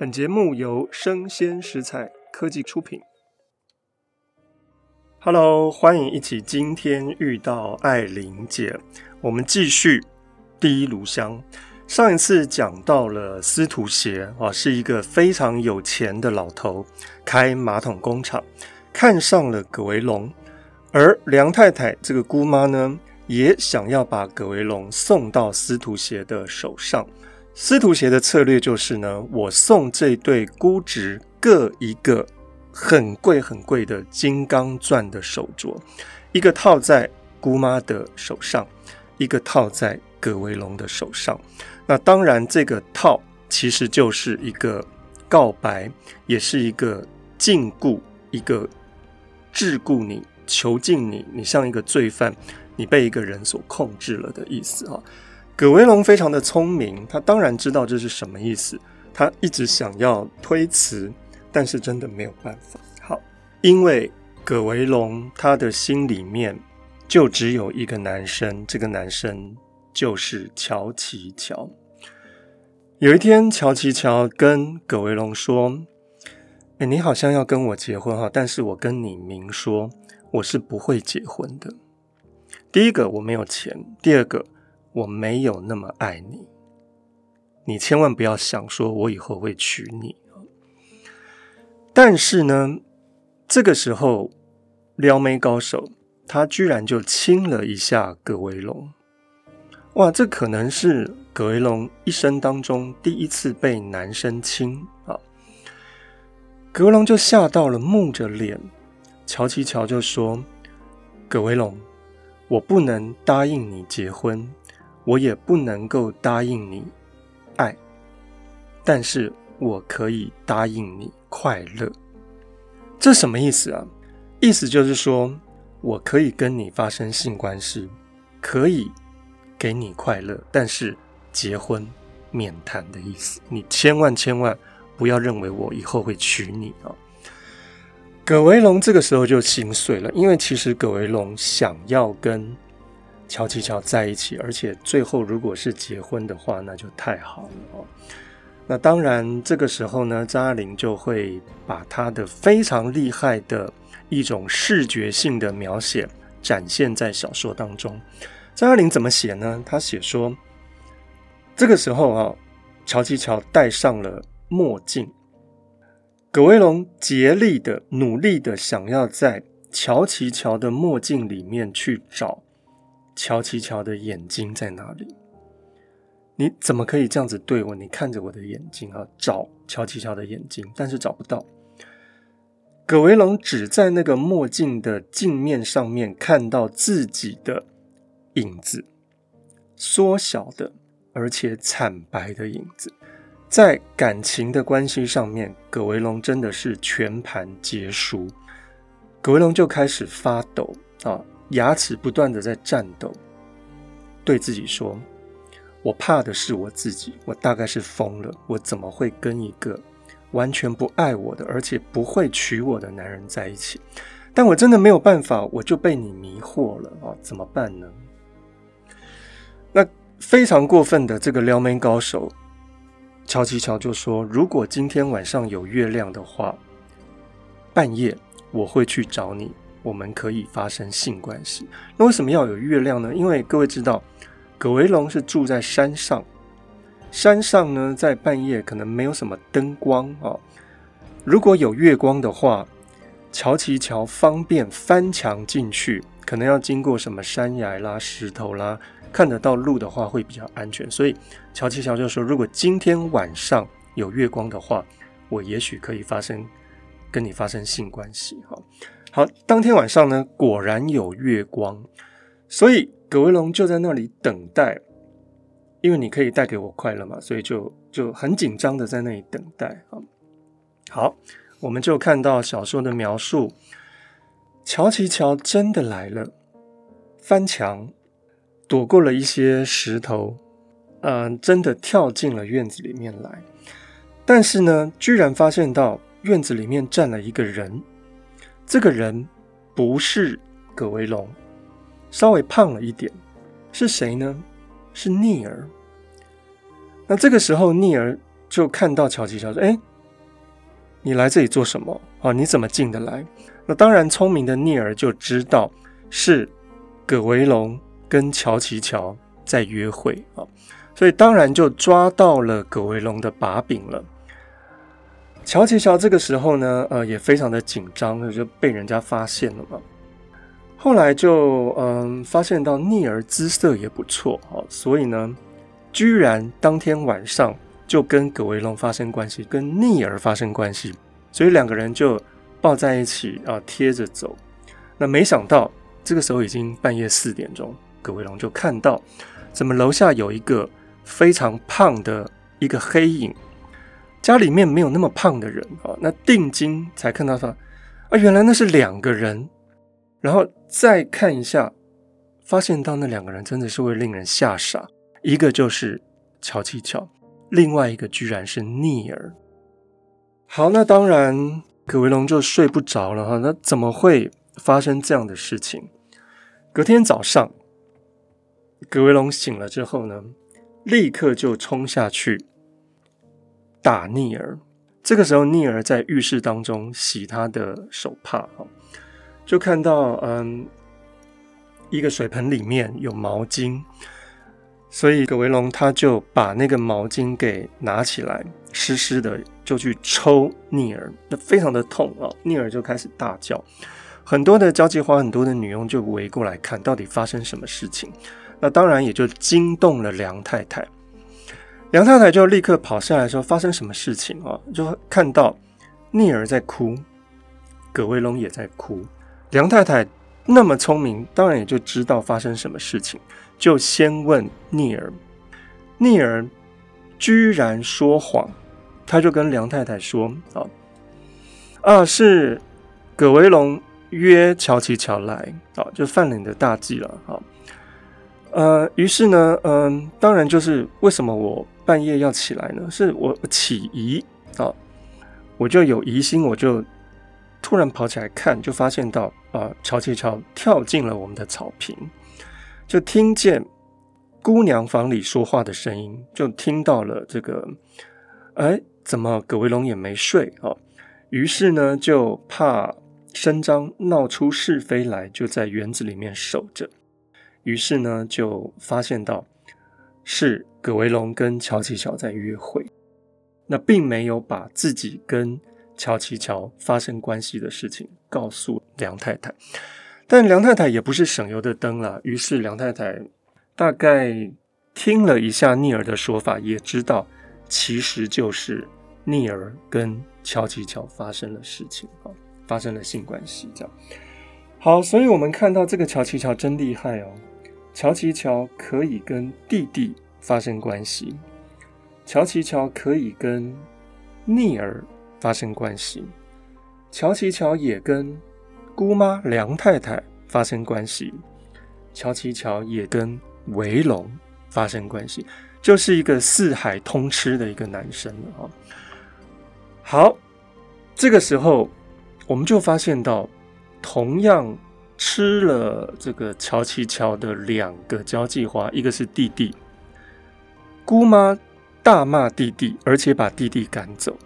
本节目由生鲜食材科技出品。Hello，欢迎一起今天遇到爱玲姐。我们继续第一炉香。上一次讲到了司徒协啊，是一个非常有钱的老头，开马桶工厂，看上了葛维龙。而梁太太这个姑妈呢，也想要把葛维龙送到司徒协的手上。司徒鞋的策略就是呢，我送这对估值各一个很贵很贵的金刚钻的手镯，一个套在姑妈的手上，一个套在葛维龙的手上。那当然，这个套其实就是一个告白，也是一个禁锢，一个桎梏你、囚禁你，你像一个罪犯，你被一个人所控制了的意思啊。葛维龙非常的聪明，他当然知道这是什么意思。他一直想要推辞，但是真的没有办法。好，因为葛维龙他的心里面就只有一个男生，这个男生就是乔琪乔。有一天，乔琪乔跟葛维龙说：“哎，你好像要跟我结婚哈，但是我跟你明说，我是不会结婚的。第一个，我没有钱；第二个。”我没有那么爱你，你千万不要想说我以后会娶你。但是呢，这个时候撩妹高手他居然就亲了一下葛维龙，哇，这可能是葛维龙一生当中第一次被男生亲啊！葛维龙就吓到了，木着脸。乔琪乔就说：“葛维龙，我不能答应你结婚。”我也不能够答应你爱，但是我可以答应你快乐。这什么意思啊？意思就是说，我可以跟你发生性关系，可以给你快乐，但是结婚免谈的意思。你千万千万不要认为我以后会娶你啊！葛维龙这个时候就心碎了，因为其实葛维龙想要跟。乔琪乔在一起，而且最后如果是结婚的话，那就太好了哦。那当然，这个时候呢，张爱玲就会把她的非常厉害的一种视觉性的描写展现在小说当中。张爱玲怎么写呢？她写说，这个时候啊，乔琪乔戴上了墨镜，葛威龙竭力的、努力的想要在乔琪乔的墨镜里面去找。乔琪乔的眼睛在哪里？你怎么可以这样子对我？你看着我的眼睛啊，找乔琪乔的眼睛，但是找不到。葛维龙只在那个墨镜的镜面上面看到自己的影子，缩小的而且惨白的影子。在感情的关系上面，葛维龙真的是全盘皆输。葛维龙就开始发抖啊。牙齿不断的在颤抖，对自己说：“我怕的是我自己，我大概是疯了。我怎么会跟一个完全不爱我的，而且不会娶我的男人在一起？但我真的没有办法，我就被你迷惑了啊！怎么办呢？”那非常过分的这个撩妹高手乔琪乔就说：“如果今天晚上有月亮的话，半夜我会去找你。”我们可以发生性关系。那为什么要有月亮呢？因为各位知道，葛维龙是住在山上，山上呢，在半夜可能没有什么灯光啊。如果有月光的话，乔琪乔方便翻墙进去，可能要经过什么山崖啦、石头啦，看得到路的话会比较安全。所以乔琪乔就说：“如果今天晚上有月光的话，我也许可以发生跟你发生性关系。”哈。好，当天晚上呢，果然有月光，所以葛维龙就在那里等待，因为你可以带给我快乐嘛，所以就就很紧张的在那里等待啊。好，我们就看到小说的描述，乔琪乔真的来了，翻墙躲过了一些石头，嗯、真的跳进了院子里面来，但是呢，居然发现到院子里面站了一个人。这个人不是葛维龙，稍微胖了一点，是谁呢？是逆儿。那这个时候，逆儿就看到乔琪乔说：“哎，你来这里做什么？啊，你怎么进得来？那当然，聪明的聂儿就知道是葛维龙跟乔琪乔在约会啊，所以当然就抓到了葛维龙的把柄了。乔琪乔这个时候呢，呃，也非常的紧张，就被人家发现了嘛。后来就嗯、发现到逆儿姿色也不错啊，所以呢，居然当天晚上就跟葛维龙发生关系，跟逆儿发生关系，所以两个人就抱在一起啊，贴着走。那没想到这个时候已经半夜四点钟，葛维龙就看到怎么楼下有一个非常胖的一个黑影。家里面没有那么胖的人啊，那定睛才看到他啊，原来那是两个人，然后再看一下，发现到那两个人真的是会令人吓傻，一个就是乔七乔，另外一个居然是聂儿。好，那当然葛维龙就睡不着了哈，那怎么会发生这样的事情？隔天早上，葛维龙醒了之后呢，立刻就冲下去。打聂儿，这个时候聂儿在浴室当中洗她的手帕，就看到嗯，一个水盆里面有毛巾，所以葛维龙他就把那个毛巾给拿起来，湿湿的就去抽聂儿，那非常的痛啊，聂儿就开始大叫，很多的交际花，很多的女佣就围过来看到底发生什么事情，那当然也就惊动了梁太太。梁太太就立刻跑下来说：“发生什么事情啊？”就看到聂儿在哭，葛维龙也在哭。梁太太那么聪明，当然也就知道发生什么事情，就先问聂儿。聂儿居然说谎，他就跟梁太太说：“啊啊，是葛维龙约乔琪乔来啊，就犯了你的大忌了。”啊，呃，于是呢，嗯、当然就是为什么我。半夜要起来呢，是我起疑啊，我就有疑心，我就突然跑起来看，就发现到啊，乔琪乔跳进了我们的草坪，就听见姑娘房里说话的声音，就听到了这个，哎，怎么葛维龙也没睡啊？于是呢，就怕声张闹出是非来，就在园子里面守着。于是呢，就发现到是。葛维龙跟乔琪乔在约会，那并没有把自己跟乔琪乔发生关系的事情告诉梁太太，但梁太太也不是省油的灯了。于是梁太太大概听了一下聂儿的说法，也知道其实就是聂儿跟乔琪乔发生了事情啊，发生了性关系这样。好，所以我们看到这个乔琪乔真厉害哦，乔琪乔可以跟弟弟。发生关系，乔琪乔可以跟逆儿发生关系，乔琪乔也跟姑妈梁太太发生关系，乔琪乔也跟维龙发生关系，就是一个四海通吃的一个男生啊。好，这个时候我们就发现到，同样吃了这个乔琪乔的两个交际花，一个是弟弟。姑妈大骂弟弟，而且把弟弟赶走。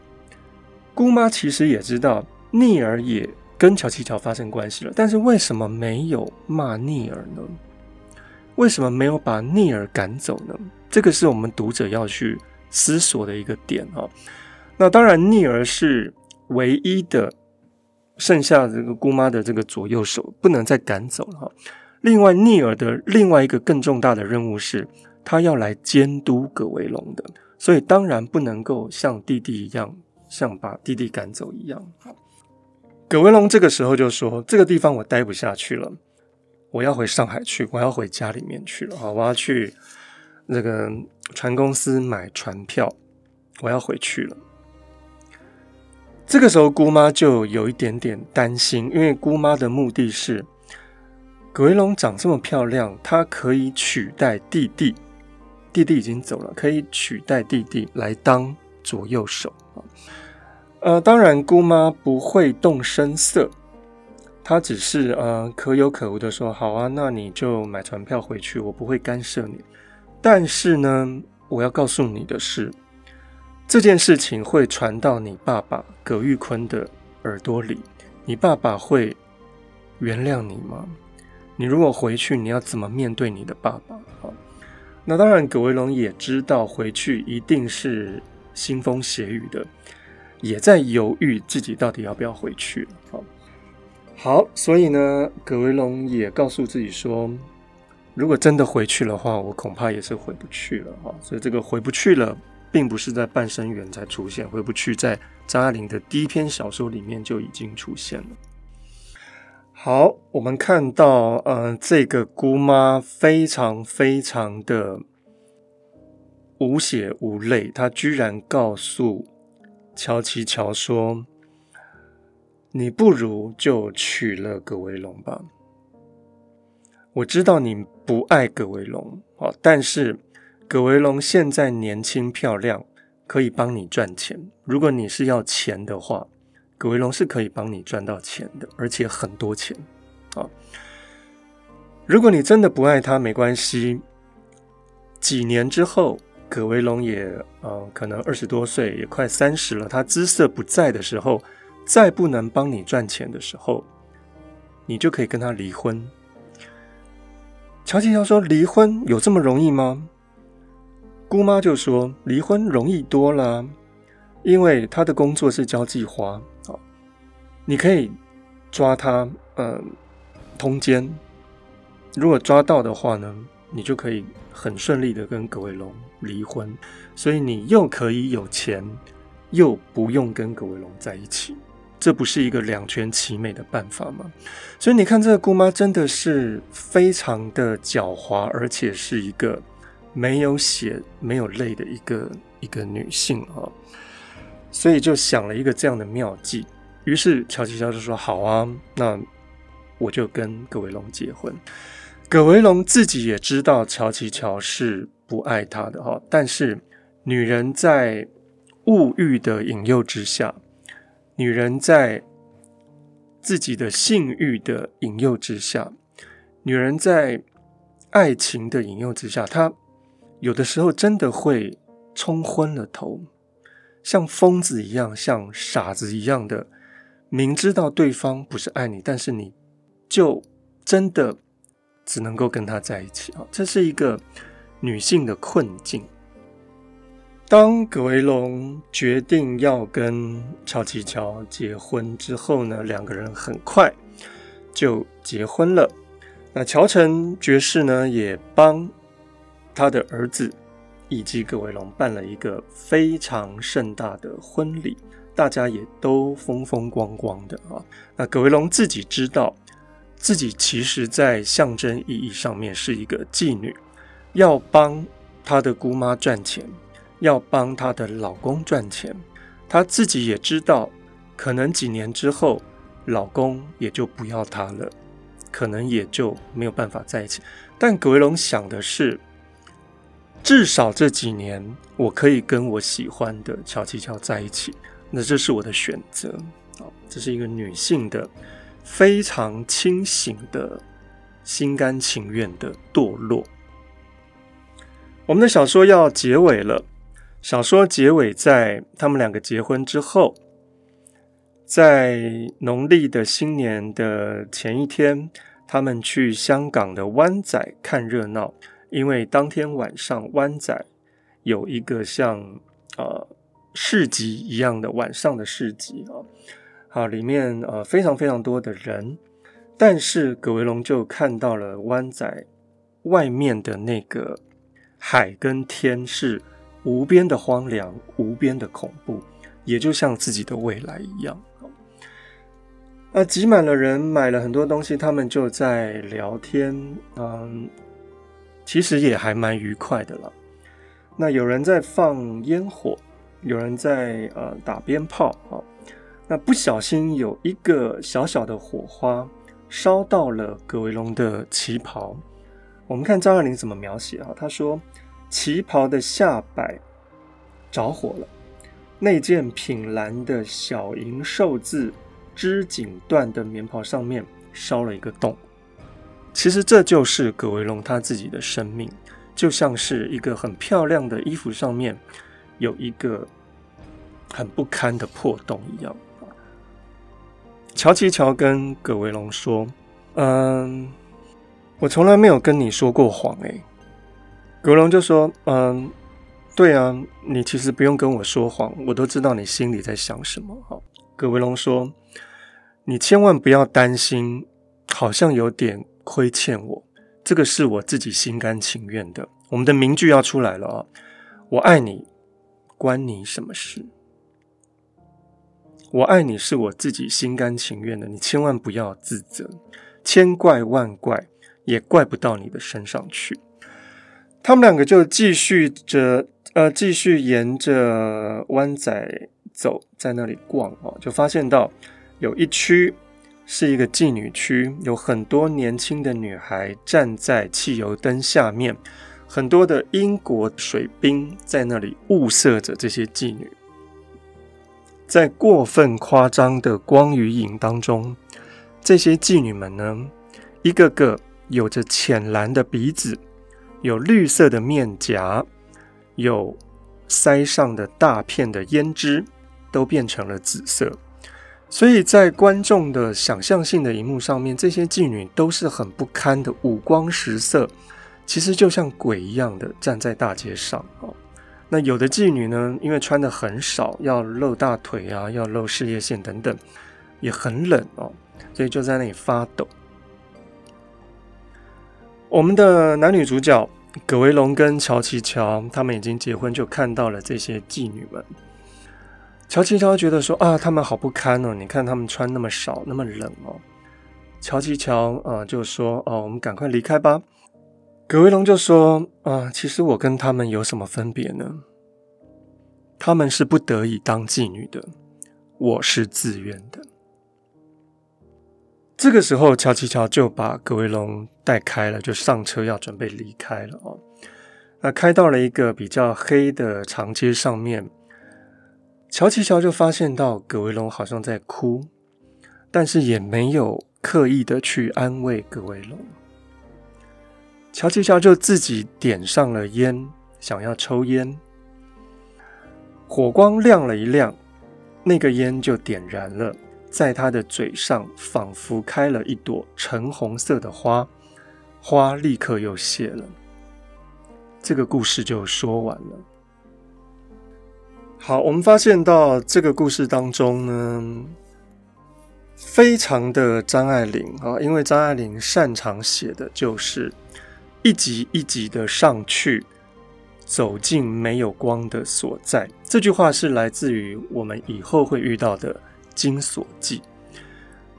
姑妈其实也知道逆儿也跟乔七乔发生关系了，但是为什么没有骂逆儿呢？为什么没有把逆儿赶走呢？这个是我们读者要去思索的一个点啊。那当然，逆儿是唯一的剩下这个姑妈的这个左右手，不能再赶走了哈。另外，逆儿的另外一个更重大的任务是。他要来监督葛维龙的，所以当然不能够像弟弟一样，像把弟弟赶走一样。葛维龙这个时候就说：“这个地方我待不下去了，我要回上海去，我要回家里面去了啊！我要去那个船公司买船票，我要回去了。”这个时候姑妈就有一点点担心，因为姑妈的目的是葛维龙长这么漂亮，她可以取代弟弟。弟弟已经走了，可以取代弟弟来当左右手啊。呃，当然姑妈不会动声色，她只是呃可有可无的说：“好啊，那你就买船票回去，我不会干涉你。”但是呢，我要告诉你的是，这件事情会传到你爸爸葛玉坤的耳朵里，你爸爸会原谅你吗？你如果回去，你要怎么面对你的爸爸？那当然，葛维龙也知道回去一定是腥风血雨的，也在犹豫自己到底要不要回去。好，好，所以呢，葛维龙也告诉自己说，如果真的回去的话，我恐怕也是回不去了。哈，所以这个回不去了，并不是在半生缘才出现，回不去在张爱玲的第一篇小说里面就已经出现了。好，我们看到，呃，这个姑妈非常非常的无血无泪，她居然告诉乔琪乔说：“你不如就娶了葛维龙吧。我知道你不爱葛维龙，啊，但是葛维龙现在年轻漂亮，可以帮你赚钱。如果你是要钱的话。”葛维龙是可以帮你赚到钱的，而且很多钱啊！如果你真的不爱他，没关系。几年之后，葛维龙也呃，可能二十多岁，也快三十了。他姿色不在的时候，再不能帮你赚钱的时候，你就可以跟他离婚。乔吉乔说：“离婚有这么容易吗？”姑妈就说：“离婚容易多了，因为他的工作是交际花。”你可以抓他，呃，通奸。如果抓到的话呢，你就可以很顺利的跟葛伟龙离婚。所以你又可以有钱，又不用跟葛伟龙在一起，这不是一个两全其美的办法吗？所以你看，这个姑妈真的是非常的狡猾，而且是一个没有血、没有泪的一个一个女性啊。所以就想了一个这样的妙计。于是乔琪乔就说：“好啊，那我就跟葛维龙结婚。”葛维龙自己也知道乔琪乔是不爱他的哈，但是女人在物欲的引诱之下，女人在自己的性欲的引诱之下，女人在爱情的引诱之下，她有的时候真的会冲昏了头，像疯子一样，像傻子一样的。明知道对方不是爱你，但是你就真的只能够跟他在一起啊！这是一个女性的困境。当葛维龙决定要跟乔琪乔结婚之后呢，两个人很快就结婚了。那乔成爵士呢，也帮他的儿子以及葛维龙办了一个非常盛大的婚礼。大家也都风风光光的啊。那葛维龙自己知道，自己其实在象征意义上面是一个妓女，要帮她的姑妈赚钱，要帮她的老公赚钱。她自己也知道，可能几年之后，老公也就不要她了，可能也就没有办法在一起。但葛维龙想的是，至少这几年，我可以跟我喜欢的乔琪乔在一起。那这是我的选择啊，这是一个女性的非常清醒的、心甘情愿的堕落。我们的小说要结尾了，小说结尾在他们两个结婚之后，在农历的新年的前一天，他们去香港的湾仔看热闹，因为当天晚上湾仔有一个像呃。市集一样的晚上的市集啊，好，里面呃非常非常多的人，但是葛维龙就看到了湾仔外面的那个海跟天是无边的荒凉，无边的恐怖，也就像自己的未来一样啊，挤满了人，买了很多东西，他们就在聊天，嗯，其实也还蛮愉快的了。那有人在放烟火。有人在呃打鞭炮啊，那不小心有一个小小的火花烧到了葛维龙的旗袍。我们看张爱玲怎么描写啊？她说旗袍的下摆着火了，那件品蓝的小银寿字织锦缎的棉袍上面烧了一个洞。其实这就是葛维龙他自己的生命，就像是一个很漂亮的衣服上面。有一个很不堪的破洞一样。乔琪乔跟葛维龙说：“嗯，我从来没有跟你说过谎。”哎，葛维龙就说：“嗯，对啊，你其实不用跟我说谎，我都知道你心里在想什么。”哈，葛维龙说：“你千万不要担心，好像有点亏欠我，这个是我自己心甘情愿的。我们的名句要出来了啊！我爱你，关你什么事？”我爱你是我自己心甘情愿的，你千万不要自责，千怪万怪也怪不到你的身上去。他们两个就继续着，呃，继续沿着湾仔走，在那里逛哦，就发现到有一区是一个妓女区，有很多年轻的女孩站在汽油灯下面，很多的英国水兵在那里物色着这些妓女。在过分夸张的光与影当中，这些妓女们呢，一个个有着浅蓝的鼻子，有绿色的面颊，有腮上的大片的胭脂，都变成了紫色。所以在观众的想象性的荧幕上面，这些妓女都是很不堪的，五光十色，其实就像鬼一样的站在大街上啊。那有的妓女呢，因为穿的很少，要露大腿啊，要露事业线等等，也很冷哦，所以就在那里发抖。我们的男女主角葛维龙跟乔琪乔，他们已经结婚，就看到了这些妓女们。乔琪乔觉得说啊，他们好不堪哦，你看他们穿那么少，那么冷哦。乔琪乔啊，就说哦，我们赶快离开吧。葛维龙就说：“啊，其实我跟他们有什么分别呢？他们是不得已当妓女的，我是自愿的。”这个时候，乔琪乔就把葛维龙带开了，就上车要准备离开了哦。那开到了一个比较黑的长街上面，乔琪乔就发现到葛维龙好像在哭，但是也没有刻意的去安慰葛维龙。乔琪乔就自己点上了烟，想要抽烟。火光亮了一亮，那个烟就点燃了，在他的嘴上仿佛开了一朵橙红色的花，花立刻又谢了。这个故事就说完了。好，我们发现到这个故事当中呢，非常的张爱玲啊，因为张爱玲擅长写的就是。一集一集的上去，走进没有光的所在。这句话是来自于我们以后会遇到的《金锁记》。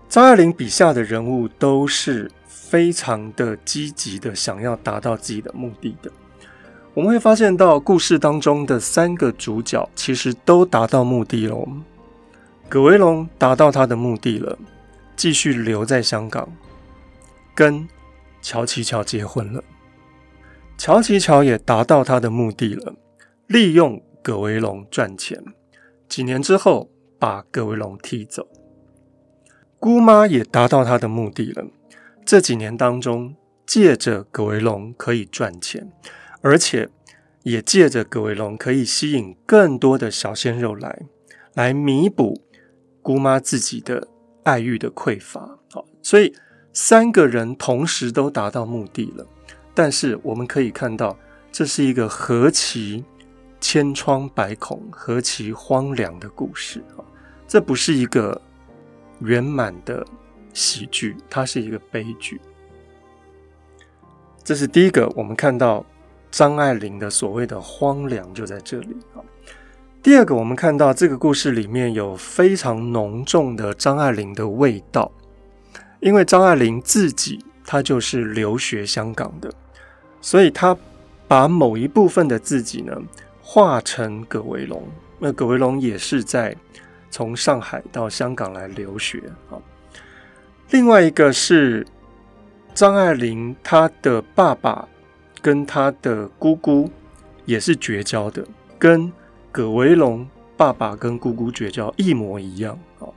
张爱玲笔下的人物都是非常的积极的，想要达到自己的目的的。我们会发现到故事当中的三个主角其实都达到目的了。葛维龙达到他的目的了，继续留在香港，跟乔琪乔结婚了。乔琪乔也达到他的目的了，利用葛维龙赚钱。几年之后，把葛维龙踢走。姑妈也达到他的目的了。这几年当中，借着葛维龙可以赚钱，而且也借着葛维龙可以吸引更多的小鲜肉来，来弥补姑妈自己的爱欲的匮乏。好，所以三个人同时都达到目的了。但是我们可以看到，这是一个何其千疮百孔、何其荒凉的故事啊！这不是一个圆满的喜剧，它是一个悲剧。这是第一个，我们看到张爱玲的所谓的荒凉就在这里啊。第二个，我们看到这个故事里面有非常浓重的张爱玲的味道，因为张爱玲自己她就是留学香港的。所以他把某一部分的自己呢，化成葛维龙。那葛维龙也是在从上海到香港来留学啊。另外一个是张爱玲，她的爸爸跟她的姑姑也是绝交的，跟葛维龙爸爸跟姑姑绝交一模一样啊。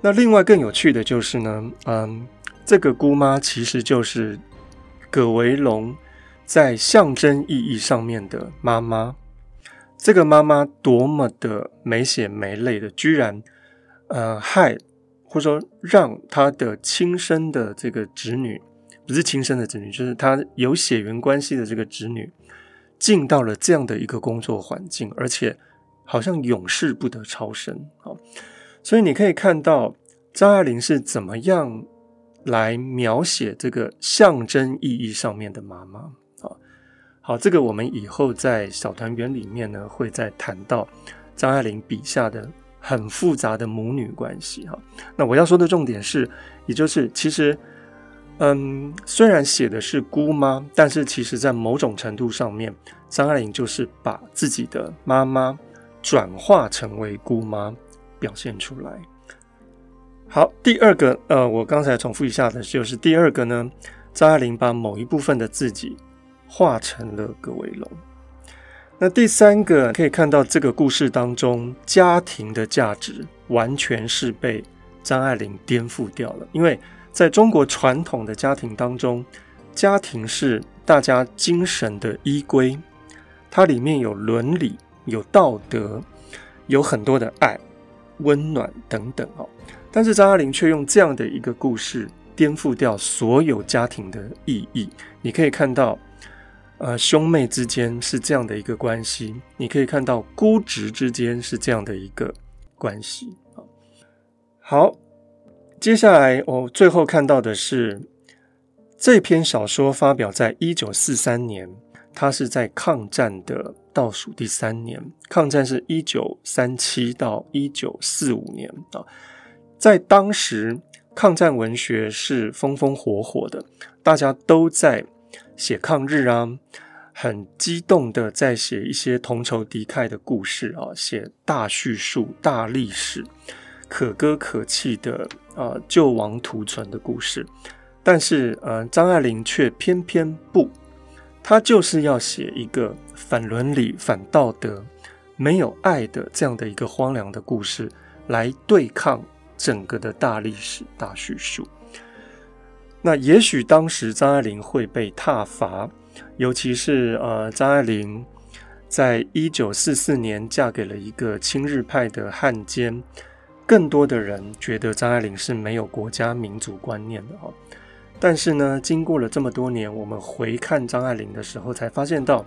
那另外更有趣的就是呢，嗯，这个姑妈其实就是。葛维龙在象征意义上面的妈妈，这个妈妈多么的没血没泪的，居然呃害或者说让她的亲生的这个侄女，不是亲生的侄女，就是她有血缘关系的这个侄女，进到了这样的一个工作环境，而且好像永世不得超生啊！所以你可以看到张爱玲是怎么样来描写这个象征意义上面的妈妈啊。好，这个我们以后在小团圆里面呢会再谈到张爱玲笔下的很复杂的母女关系哈。那我要说的重点是，也就是其实。嗯，虽然写的是姑妈，但是其实在某种程度上面，张爱玲就是把自己的妈妈转化成为姑妈表现出来。好，第二个，呃，我刚才重复一下的就是第二个呢，张爱玲把某一部分的自己化成了葛维龙。那第三个可以看到，这个故事当中家庭的价值完全是被张爱玲颠覆掉了，因为。在中国传统的家庭当中，家庭是大家精神的依归，它里面有伦理、有道德，有很多的爱、温暖等等哦。但是张爱玲却用这样的一个故事颠覆掉所有家庭的意义。你可以看到，呃，兄妹之间是这样的一个关系；你可以看到姑侄之间是这样的一个关系。好。接下来，我最后看到的是这篇小说发表在一九四三年，它是在抗战的倒数第三年。抗战是一九三七到一九四五年啊，在当时，抗战文学是风风火火的，大家都在写抗日啊，很激动的在写一些同仇敌忾的故事啊，写大叙述、大历史。可歌可泣的啊，救亡图存的故事，但是呃，张爱玲却偏偏不，她就是要写一个反伦理、反道德、没有爱的这样的一个荒凉的故事，来对抗整个的大历史、大叙述。那也许当时张爱玲会被挞伐，尤其是呃，张爱玲在一九四四年嫁给了一个亲日派的汉奸。更多的人觉得张爱玲是没有国家民族观念的哈，但是呢，经过了这么多年，我们回看张爱玲的时候，才发现到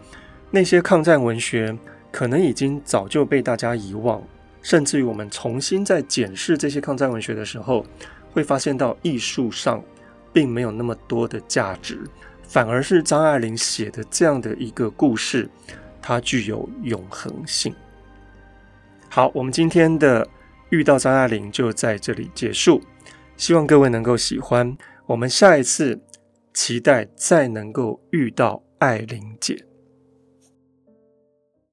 那些抗战文学可能已经早就被大家遗忘，甚至于我们重新在检视这些抗战文学的时候，会发现到艺术上并没有那么多的价值，反而是张爱玲写的这样的一个故事，它具有永恒性。好，我们今天的。遇到张爱玲就在这里结束，希望各位能够喜欢。我们下一次期待再能够遇到爱玲姐。